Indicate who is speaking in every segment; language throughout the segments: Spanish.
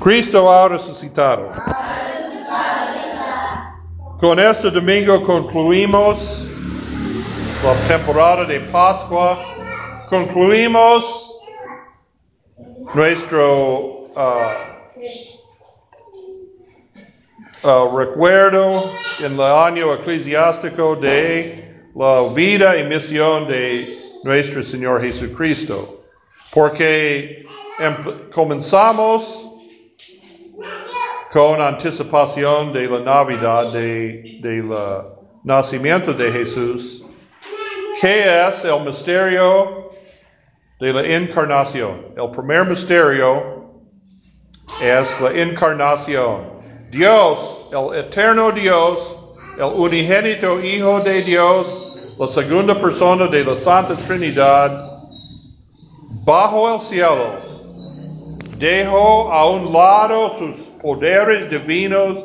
Speaker 1: Cristo ha resucitado. Con este domingo concluimos la temporada de Pascua. Concluimos nuestro uh, uh, recuerdo en el año eclesiástico de la vida y misión de nuestro Señor Jesucristo. Porque comenzamos con anticipación de la Navidad, de, del nacimiento de Jesús, que es el misterio de la encarnación. El primer misterio es la encarnación. Dios, el eterno Dios, el unigénito Hijo de Dios, la segunda persona de la Santa Trinidad, bajo el cielo, dejó a un lado sus poderes divinos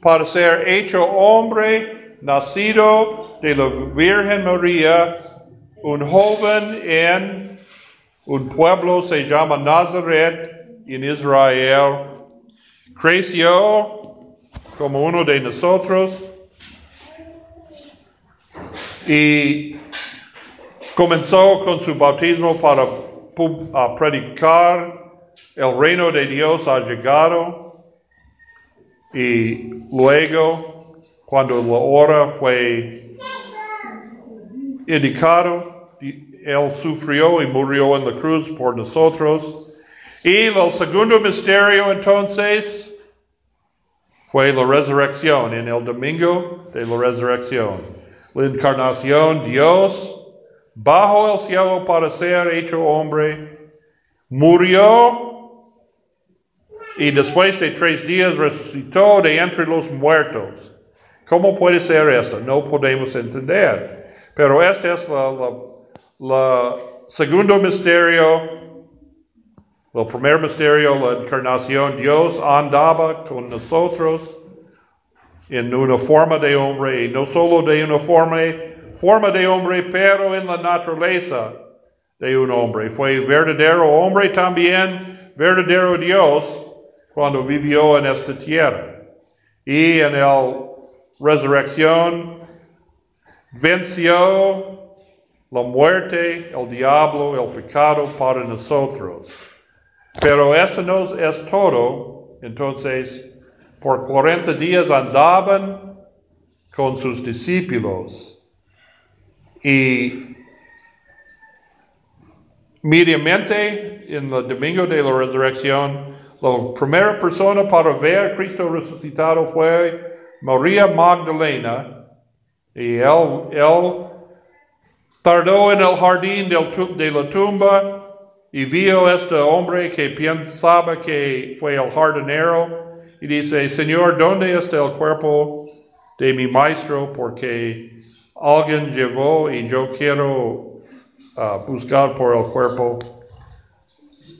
Speaker 1: para ser hecho hombre, nacido de la Virgen María, un joven en un pueblo se llama Nazaret en Israel, creció como uno de nosotros. Y comenzó con su bautismo para predicar el reino de Dios. Ha llegado y luego cuando la hora fue indicado, él sufrió y murió en la cruz por nosotros. Y el segundo misterio entonces fue la resurrección, en el domingo de la resurrección. La encarnación, Dios bajo el cielo para ser hecho hombre, murió y después de tres días resucitó de entre los muertos. ¿Cómo puede ser esto? No podemos entender. Pero este es la segundo misterio, el primer misterio, la encarnación. Dios andaba con nosotros en una forma de hombre y no solo de una forma, forma de hombre, pero en la naturaleza de un hombre. Fue verdadero hombre también, verdadero Dios cuando vivió en esta tierra. Y en la resurrección venció la muerte, el diablo, el pecado para nosotros. Pero esto no es todo. Entonces, por 40 días andaban con sus discípulos. Y mediamente, en el domingo de la resurrección, la primera persona para ver a Cristo resucitado fue María Magdalena. Y él, él tardó en el jardín del, de la tumba y vio a este hombre que pensaba que fue el jardinero y dice, Señor, ¿dónde está el cuerpo de mi maestro? Porque alguien llevó y yo quiero uh, buscar por el cuerpo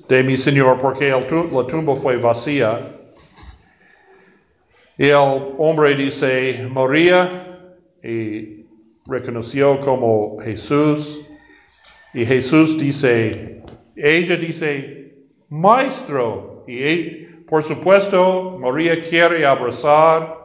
Speaker 1: de mi Señor, porque el, la tumba fue vacía. Y el hombre dice, María, y reconoció como Jesús. Y Jesús dice, ella dice, Maestro. Y por supuesto, María quiere abrazar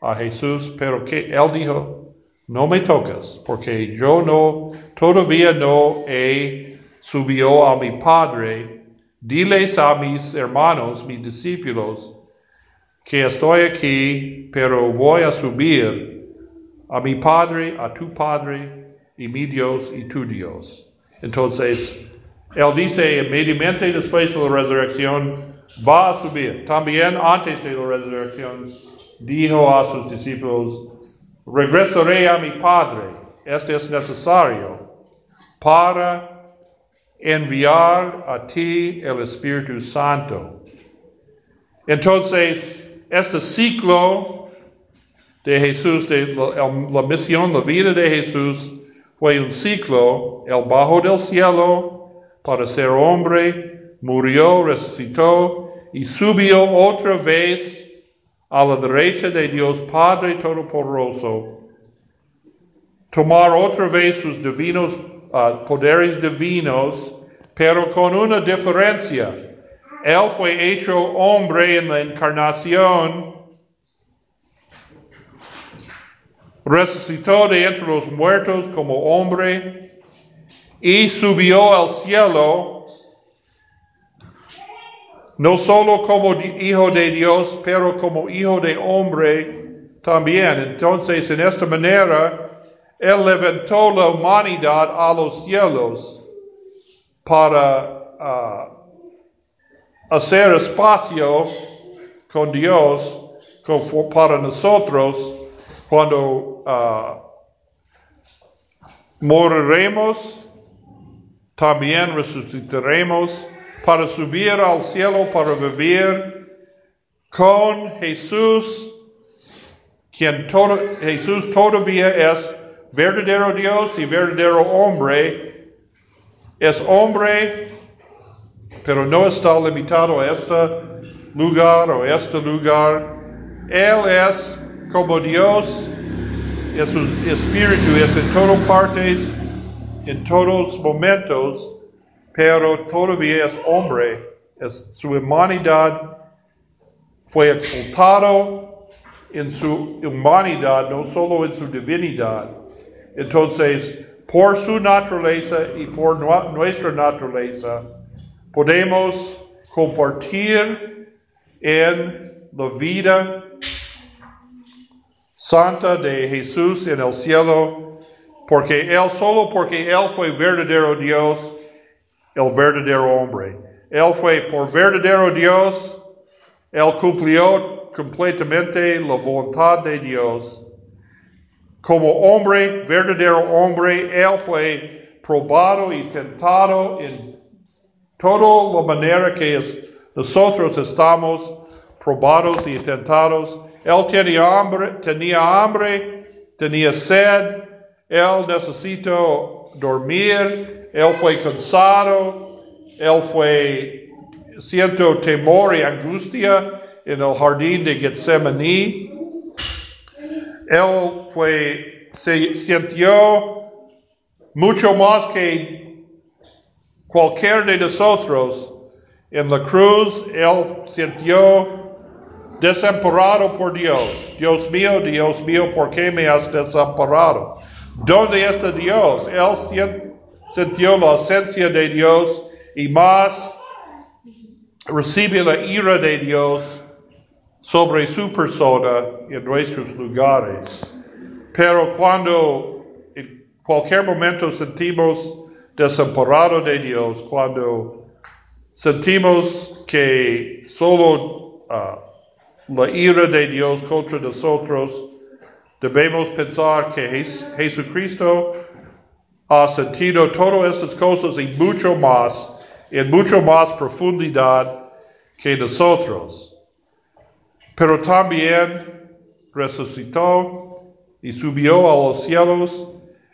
Speaker 1: a Jesús, pero que él dijo, no me tocas, porque yo no, todavía no he subido a mi Padre. Diles a mis hermanos, mis discípulos, que estoy aquí, pero voy a subir a mi Padre, a tu Padre, y mi Dios y tu Dios. Entonces, él dice inmediatamente después de la resurrección, va a subir. También antes de la resurrección, dijo a sus discípulos, regresaré a mi Padre. Este es necesario para enviar a ti el Espíritu Santo. Entonces, este ciclo de Jesús, de la, la, misión, la vida de Jesús, fue un ciclo, el bajo del cielo para ser hombre, murió, resucitó y subió otra vez a la derecha de Dios Padre Todopoderoso, tomar otra vez sus divinos uh, poderes divinos, pero con una diferencia. Él fue hecho hombre en la encarnación, resucitó de entre los muertos como hombre y subió al cielo, no solo como hijo de Dios, pero como hijo de hombre también. Entonces, en esta manera, Él levantó la humanidad a los cielos para uh, hacer espacio con Dios para nosotros cuando uh, moriremos, también resucitaremos para subir al cielo, para vivir con Jesús, quien Jesús todavía es verdadero Dios y verdadero hombre. Es hombre pero no está limitado a este lugar o este lugar. Él es como Dios, es su espíritu, es en todas partes, en todos momentos, pero todavía es hombre, es su humanidad fue exaltado en su humanidad, no solo en su divinidad. Entonces, por su naturaleza y por nuestra naturaleza, podemos compartir en la vida santa de Jesús en el cielo, porque Él, solo porque Él fue verdadero Dios, el verdadero hombre. Él fue por verdadero Dios, Él cumplió completamente la voluntad de Dios. Como hombre, verdadero hombre, Él fue probado y tentado en Toda la manera que nosotros estamos probados y tentados. Él tenía hambre, tenía hambre, tenía sed, él necesitó dormir, él fue cansado, él fue, siento temor y angustia en el jardín de Getsemaní. Él fue, se sintió mucho más que Cualquier de nosotros en la cruz, Él sintió desamparado por Dios. Dios mío, Dios mío, ¿por qué me has desamparado? ¿Dónde está Dios? Él sintió la ausencia de Dios y más recibe la ira de Dios sobre su persona en nuestros lugares. Pero cuando en cualquier momento sentimos desamparado de Dios, cuando sentimos que solo uh, la ira de Dios contra nosotros, debemos pensar que Jesucristo ha sentido todas estas cosas y mucho más, en mucho más profundidad que nosotros. Pero también resucitó y subió a los cielos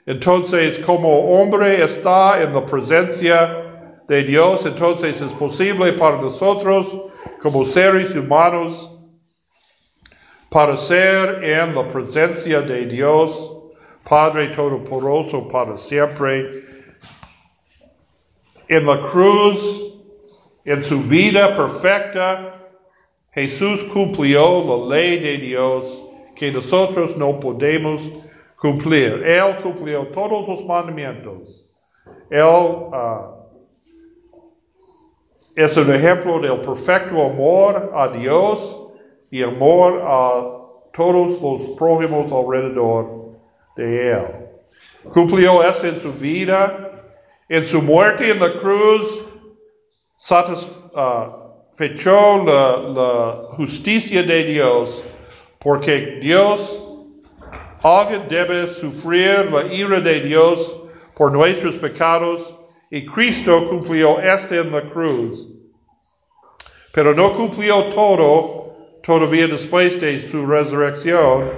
Speaker 1: entonces, como hombre está en la presencia de Dios, entonces es posible para nosotros, como seres humanos, para ser en la presencia de Dios, Padre Todopoderoso, para siempre. En la cruz, en su vida perfecta, Jesús cumplió la ley de Dios que nosotros no podemos cumplir. Él cumplió todos los mandamientos. Él uh, es un ejemplo del perfecto amor a Dios y amor a todos los prójimos alrededor de Él. Cumplió esto en su vida. En su muerte en la cruz, satisfechó uh, la, la justicia de Dios, porque Dios Alguien debe sufrir la ira de Dios por nuestros pecados y Cristo cumplió este en la cruz. Pero no cumplió todo todavía después de su resurrección.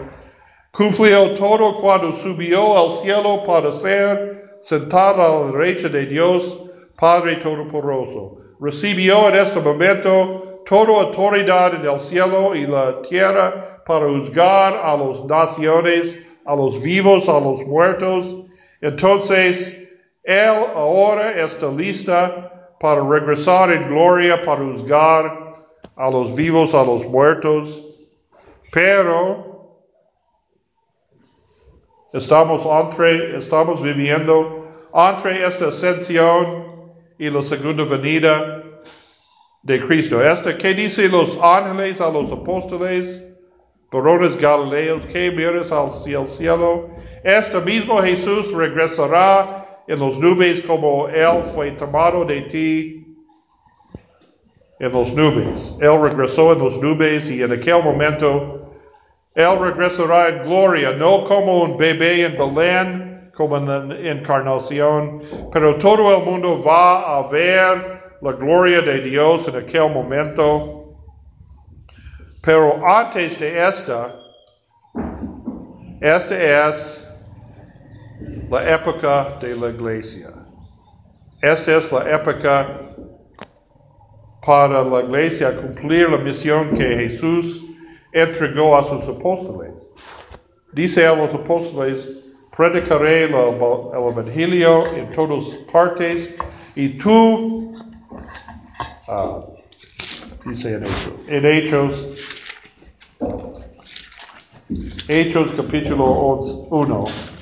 Speaker 1: Cumplió todo cuando subió al cielo para ser sentado a la derecha de Dios, Padre Todopoderoso. Recibió en este momento toda autoridad en el cielo y la tierra para juzgar a las naciones, a los vivos, a los muertos. Entonces, Él ahora está lista para regresar en gloria, para juzgar a los vivos, a los muertos. Pero estamos entre, estamos viviendo entre esta ascensión y la segunda venida de Cristo. Esta, ¿qué dicen los ángeles a los apóstoles? Varones Galileos, que mires al cielo. Este mismo Jesús regresará en las nubes como Él fue tomado de ti en las nubes. Él regresó en las nubes y en aquel momento Él regresará en gloria, no como un bebé en Belén, como en la encarnación, pero todo el mundo va a ver la gloria de Dios en aquel momento. Pero antes de esta, esta es la época de la iglesia. Esta es la época para la iglesia cumplir la misión que Jesús entregó a sus apóstoles. Dice a los apóstoles, predicaré el, el evangelio en todas partes y tú, uh, dice en Hechos, en Hechos, Hechos capítulo 1.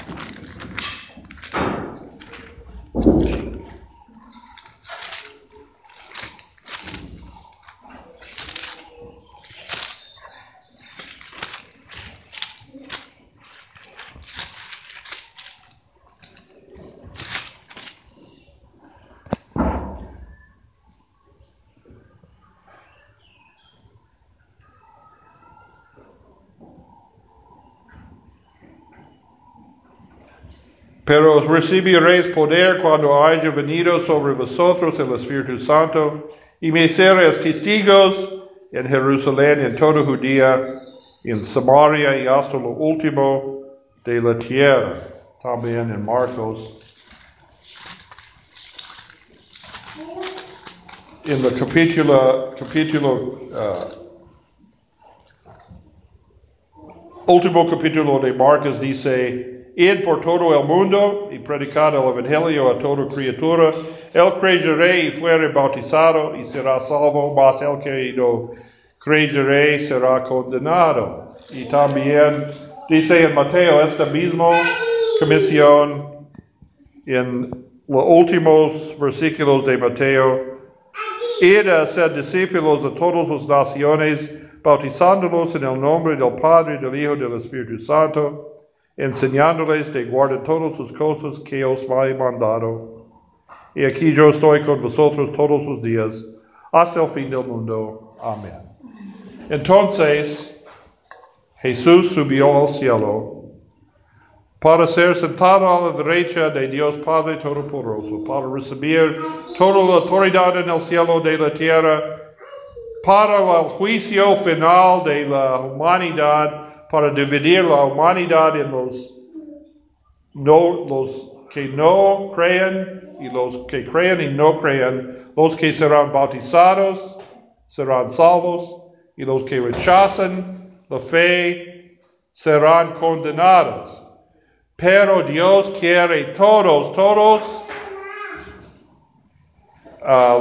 Speaker 1: Pero recibiréis poder cuando haya venido sobre vosotros el Espíritu Santo y me seréis testigos en Jerusalén, en toda Judía, en Samaria y hasta lo último de la tierra. También en Marcos. En el capítulo, capítulo uh, último capítulo de Marcos dice, Id por todo el mundo y predicad el Evangelio a toda criatura. El creyere y fuere bautizado y será salvo, mas el que no creyere será condenado. Y también dice en Mateo esta misma comisión en los últimos versículos de Mateo. Id a ser discípulos de todas las naciones, bautizándolos en el nombre del Padre, del Hijo y del Espíritu Santo enseñándoles de guardar todas sus cosas que os he mandado. Y aquí yo estoy con vosotros todos los días, hasta el fin del mundo. Amén. Entonces, Jesús subió al cielo para ser sentado a la derecha de Dios Padre Todopoderoso, para recibir toda la autoridad en el cielo de la tierra, para el juicio final de la humanidad para dividir la humanidad en los, que no creen y los que creen y no creen, los que serán bautizados serán salvos y los que rechazan la fe serán condenados. Pero Dios quiere todos, todos,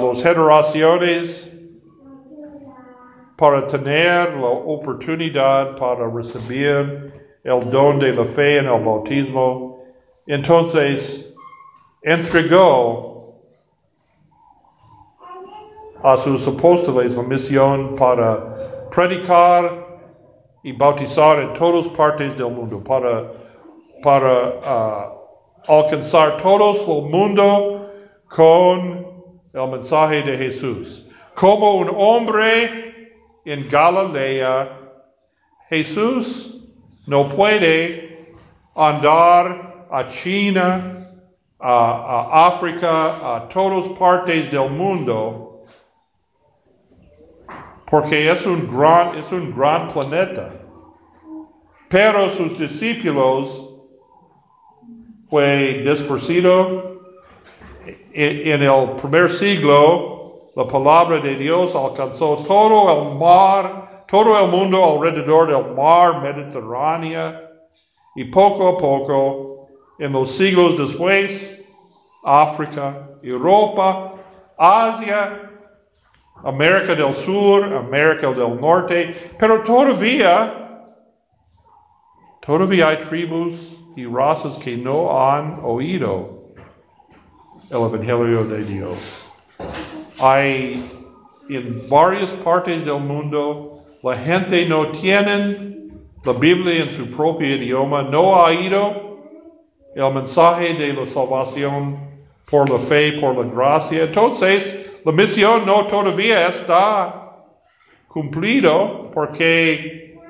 Speaker 1: los generaciones para tener la oportunidad para recibir el don de la fe en el bautismo. Entonces, entregó a sus apóstoles la misión para predicar y bautizar en todas partes del mundo, para, para uh, alcanzar todo el mundo con el mensaje de Jesús. Como un hombre en Galilea, Jesús no puede andar a China, a, África, a todas partes del mundo, porque es un gran, es un gran planeta. Pero sus discípulos fue dispersido en el primer siglo la palabra de Dios alcanzó todo el mar, todo el mundo alrededor del mar Mediterráneo y poco a poco, en los siglos después, África, Europa, Asia, América del Sur, América del Norte, pero todavía, todavía hay tribus y razas que no han oído el Evangelio de Dios. Hay en varias partes del mundo, la gente no tiene la Biblia en su propio idioma, no ha oído el mensaje de la salvación por la fe, por la gracia. Entonces, la misión no todavía está cumplido porque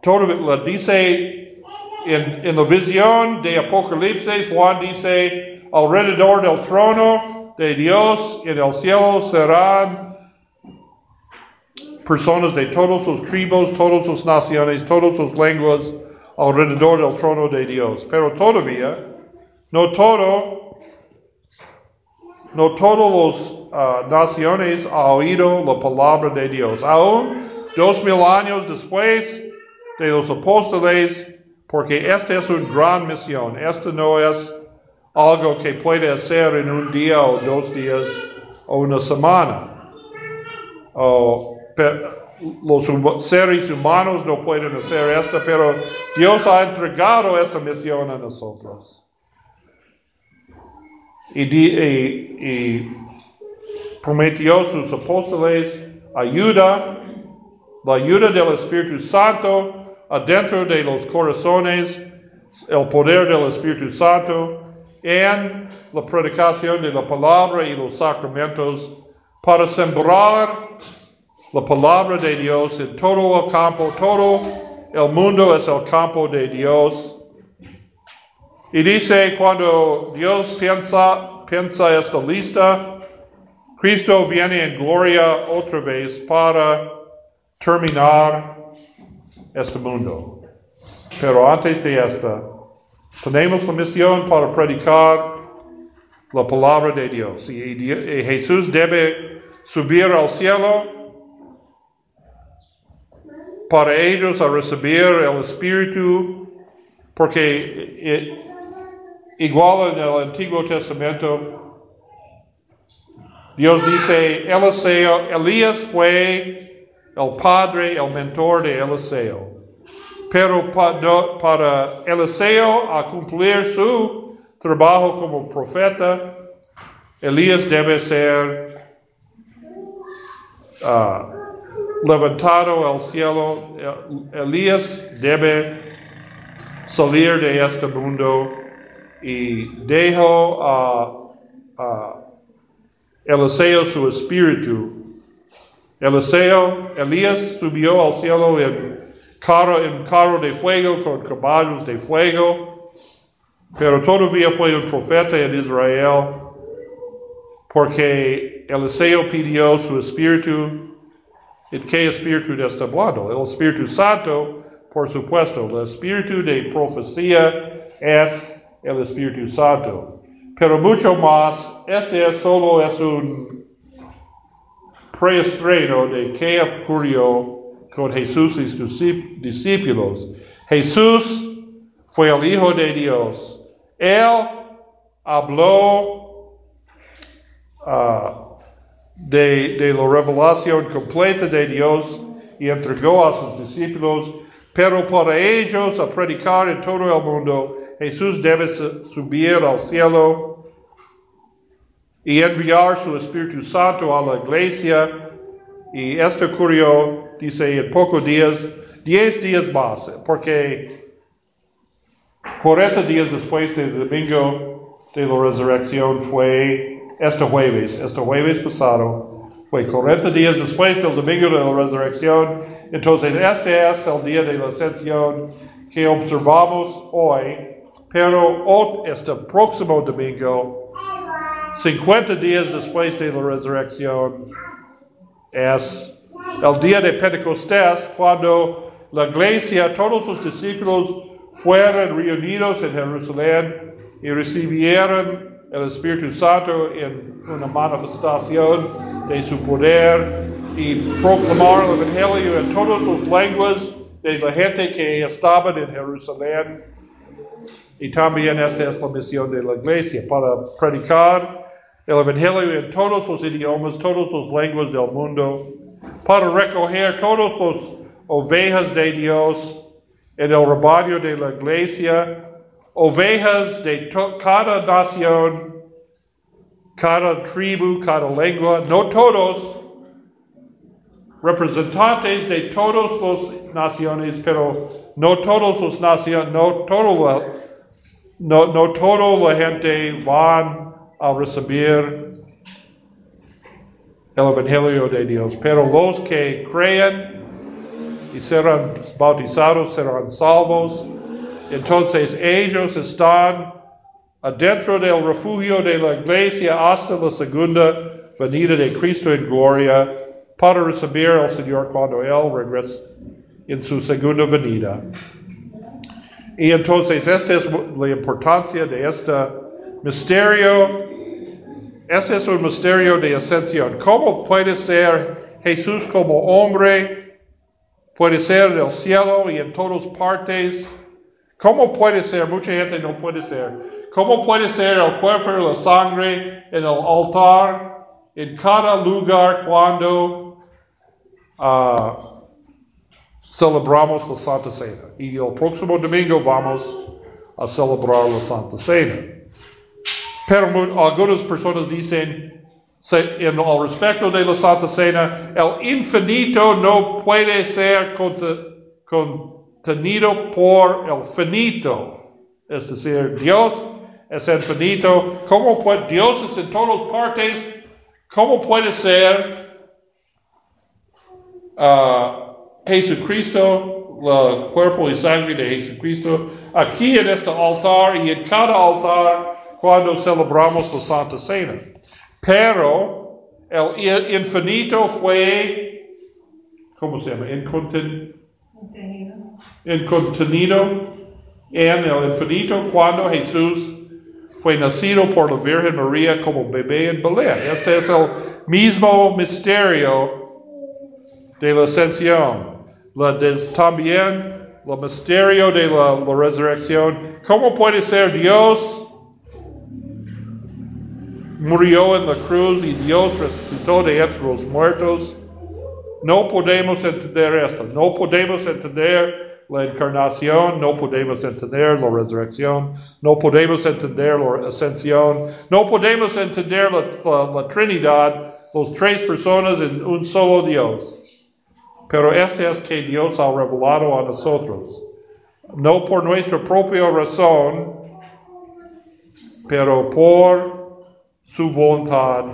Speaker 1: todavía dice en, en la visión de Apocalipsis, Juan dice, alrededor del trono de Dios en el cielo serán personas de todas sus tribus, todas sus naciones, todas sus lenguas alrededor del trono de Dios. Pero todavía, no todo, no todas las uh, naciones han oído la palabra de Dios. Aún dos mil años después de los apóstoles, porque esta es una gran misión. Esta no es algo que puede hacer en un día o dos días o una semana. O los seres humanos no pueden hacer esto, pero Dios ha entregado esta misión a nosotros. Y, y, prometió a sus apóstoles ayuda, la ayuda del Espíritu Santo adentro de los corazones, el poder del Espíritu Santo en la predicación de la palabra y los sacramentos para sembrar la palabra de Dios en todo el campo, todo el mundo es el campo de Dios. Y dice, cuando Dios piensa, piensa esta lista, Cristo viene en gloria otra vez para terminar este mundo. Pero antes de esta, tenemos la misión para predicar la palabra de Dios. Y, Jesús debe subir al cielo para ellos a recibir el Espíritu, porque igual en el Antiguo Testamento, Dios dice, Eliseo, Elías fue el padre, el mentor de Eliseo. Pero para Eliseo a cumplir su trabajo como profeta, Elías debe ser uh, levantado al cielo, Elías debe salir de este mundo y dejó a, Eliseo su espíritu. Eliseo, Elías subió al cielo en carro, en carro de fuego con caballos de fuego, pero todavía fue un profeta en Israel porque Eliseo pidió su espíritu ¿En qué espíritu está hablando? El Espíritu Santo, por supuesto. El espíritu de profecía es el Espíritu Santo. Pero mucho más, este es solo es un preestreno de qué ocurrió con Jesús y sus discípulos. Jesús fue el Hijo de Dios. Él habló uh, de, la revelación completa de Dios y entregó a sus discípulos, pero para ellos a predicar en todo el mundo, Jesús debe subir al cielo y enviar su Espíritu Santo a la iglesia. Y esto ocurrió, dice, en pocos días, diez días más, porque 40 días después del domingo de la resurrección fue este jueves, este jueves pasado, fue 40 días después del domingo de la resurrección. Entonces, este es el día de la ascensión que observamos hoy, pero este próximo domingo, 50 días después de la resurrección, es el día de Pentecostés, cuando la iglesia, todos los discípulos fueron reunidos en Jerusalén y recibieron el Espíritu Santo en una manifestación de su poder y proclamar el Evangelio en todas las lenguas de la gente que estaba en Jerusalén. Y también esta es la misión de la iglesia, para predicar el Evangelio en todos los idiomas, todas las lenguas del mundo, para recoger todos los ovejas de Dios en el rebaño de la iglesia, ovejas de cada nación, cada tribu, cada lengua, no todos, representantes de todas las naciones, pero no todos los naciones, no todo no, no toda la gente van a recibir el Evangelio de Dios, pero los que creen y serán bautizados serán salvos. Entonces ellos están adentro del refugio de la iglesia hasta la segunda venida de Cristo en gloria para recibir al Señor cuando Él regrese en su segunda venida. Y entonces esta es la importancia de este misterio. Este es un misterio de ascensión. ¿Cómo puede ser Jesús como hombre? Puede ser en el cielo y en todas partes. ¿Cómo puede ser? Mucha gente no puede ser. ¿Cómo puede ser el cuerpo la sangre en el altar en cada lugar cuando uh, celebramos la Santa Cena. Y el próximo domingo vamos a celebrar la Santa Cena. Pero algunas personas dicen, en el respecto de la Santa Cena, el infinito no puede ser contenido por el finito. Es decir, Dios es infinito. ¿Cómo puede, Dios es en todas partes. ¿Cómo puede ser uh, Jesucristo, el cuerpo y sangre de Jesucristo, aquí en este altar y en cada altar cuando celebramos la Santa Cena. Pero el infinito fue, ¿cómo se llama? Incontenido. Incontenido en el infinito cuando Jesús fue nacido por la Virgen María como bebé en Belén. Este es el mismo misterio de la ascensión la también el misterio de la, resurrección. ¿Cómo puede ser Dios murió en la cruz y Dios resucitó de entre los muertos? No podemos entender esto. No podemos entender la encarnación, no podemos entender la resurrección, no podemos entender la ascensión, no podemos entender la Trinidad, las tres personas en un solo Dios. Pero este es que Dios ha revelado a nosotros, no por nuestra propia razón, pero por su voluntad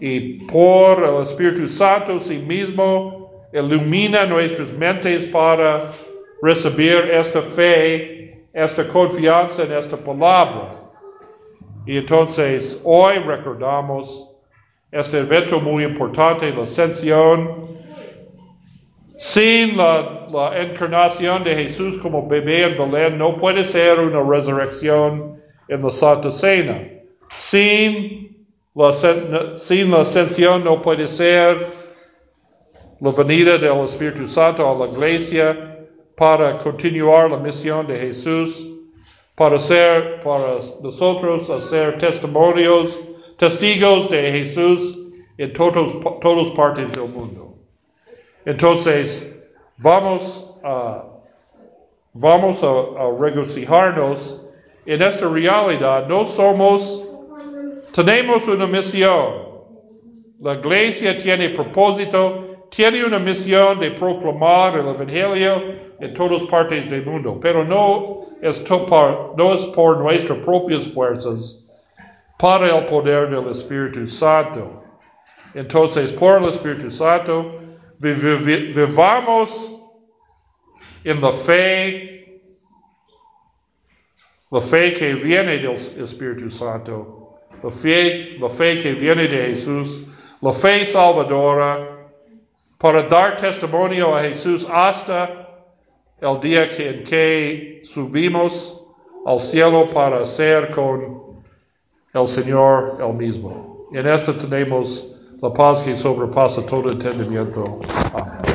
Speaker 1: y por el Espíritu Santo sí mismo ilumina nuestras mentes para recibir esta fe, esta confianza en esta palabra. Y entonces hoy recordamos este evento muy importante, la ascensión sin la, encarnación de Jesús como bebé en Belén, no puede ser una resurrección en la Santa Cena. Sin la, sin ascensión no puede ser la venida del Espíritu Santo a la iglesia para continuar la misión de Jesús, para ser, para nosotros hacer testimonios, testigos de Jesús en todas partes del mundo. Entonces, vamos a, vamos a, regocijarnos en esta realidad. No somos, tenemos una misión. La iglesia tiene propósito, tiene una misión de proclamar el Evangelio en todas partes del mundo, pero no es, por, no es nuestras propias fuerzas, para el poder del Espíritu Santo. Entonces, por el Espíritu Santo, vivamos en la fe, la fe que viene del Espíritu Santo, la fe, que viene de Jesús, la fe salvadora, para dar testimonio a Jesús hasta el día en que subimos al cielo para ser con el Señor el mismo. En esto tenemos la paz que sobrepasa todo entendimiento. Amén.